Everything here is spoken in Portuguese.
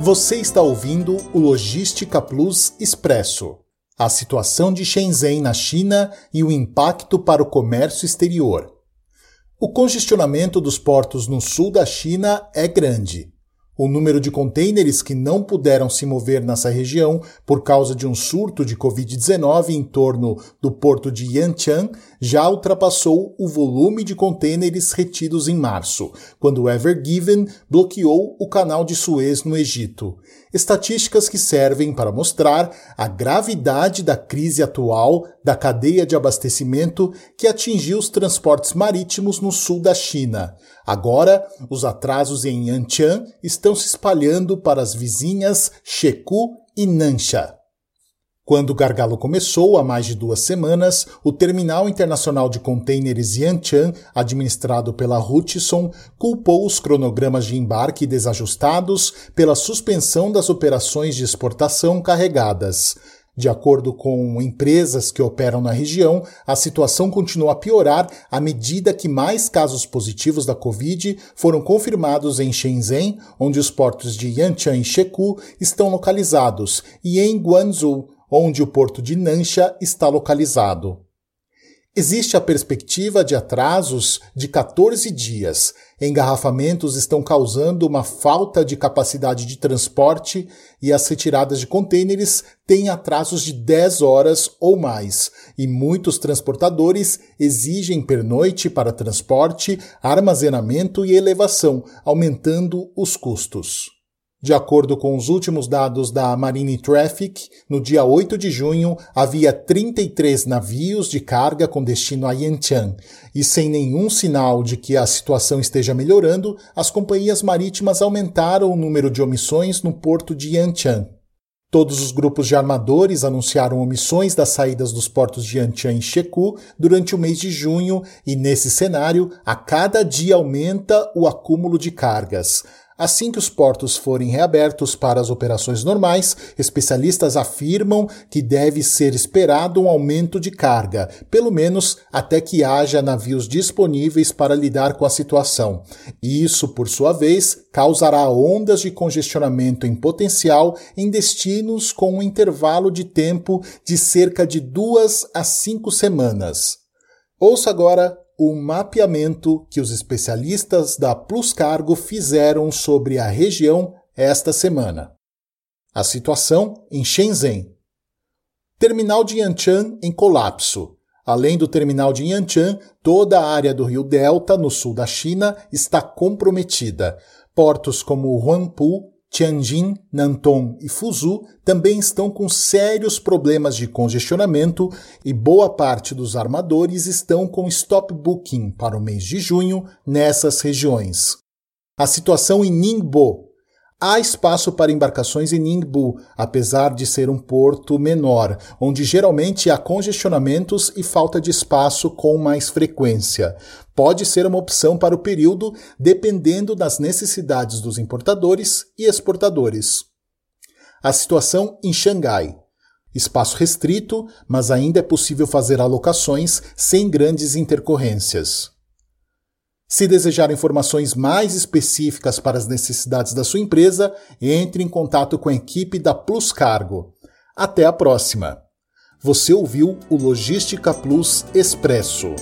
Você está ouvindo o Logística Plus Expresso. A situação de Shenzhen na China e o impacto para o comércio exterior. O congestionamento dos portos no sul da China é grande. O número de contêineres que não puderam se mover nessa região por causa de um surto de Covid-19 em torno do porto de Yantian já ultrapassou o volume de contêineres retidos em março, quando Ever Given bloqueou o canal de Suez no Egito. Estatísticas que servem para mostrar a gravidade da crise atual da cadeia de abastecimento que atingiu os transportes marítimos no sul da China. Agora, os atrasos em Yantian estão se espalhando para as vizinhas Sheku e Nansha. Quando o gargalo começou, há mais de duas semanas, o Terminal Internacional de Contêineres Yantian, administrado pela Hutchison, culpou os cronogramas de embarque desajustados pela suspensão das operações de exportação carregadas. De acordo com empresas que operam na região, a situação continua a piorar à medida que mais casos positivos da Covid foram confirmados em Shenzhen, onde os portos de Yantian e Sheku estão localizados, e em Guangzhou, onde o porto de Nansha está localizado. Existe a perspectiva de atrasos de 14 dias. Engarrafamentos estão causando uma falta de capacidade de transporte e as retiradas de contêineres têm atrasos de 10 horas ou mais. E muitos transportadores exigem pernoite para transporte, armazenamento e elevação, aumentando os custos. De acordo com os últimos dados da Marine Traffic, no dia 8 de junho havia 33 navios de carga com destino a Yantian, e sem nenhum sinal de que a situação esteja melhorando, as companhias marítimas aumentaram o número de omissões no porto de Yantian. Todos os grupos de armadores anunciaram omissões das saídas dos portos de Yantian e Sheku durante o mês de junho, e nesse cenário, a cada dia aumenta o acúmulo de cargas. Assim que os portos forem reabertos para as operações normais, especialistas afirmam que deve ser esperado um aumento de carga, pelo menos até que haja navios disponíveis para lidar com a situação. Isso, por sua vez, causará ondas de congestionamento em potencial em destinos com um intervalo de tempo de cerca de duas a cinco semanas. Ouça agora o mapeamento que os especialistas da Plus Cargo fizeram sobre a região esta semana. A situação em Shenzhen. Terminal de Yantian em colapso. Além do terminal de Yantian, toda a área do rio Delta, no sul da China, está comprometida. Portos como Huangpu Tianjin, Nantong e Fuzhou também estão com sérios problemas de congestionamento e boa parte dos armadores estão com stop booking para o mês de junho nessas regiões. A situação em Ningbo, Há espaço para embarcações em Ningbo, apesar de ser um porto menor, onde geralmente há congestionamentos e falta de espaço com mais frequência. Pode ser uma opção para o período, dependendo das necessidades dos importadores e exportadores. A situação em Xangai. Espaço restrito, mas ainda é possível fazer alocações sem grandes intercorrências. Se desejar informações mais específicas para as necessidades da sua empresa, entre em contato com a equipe da Plus Cargo. Até a próxima! Você ouviu o Logística Plus Expresso.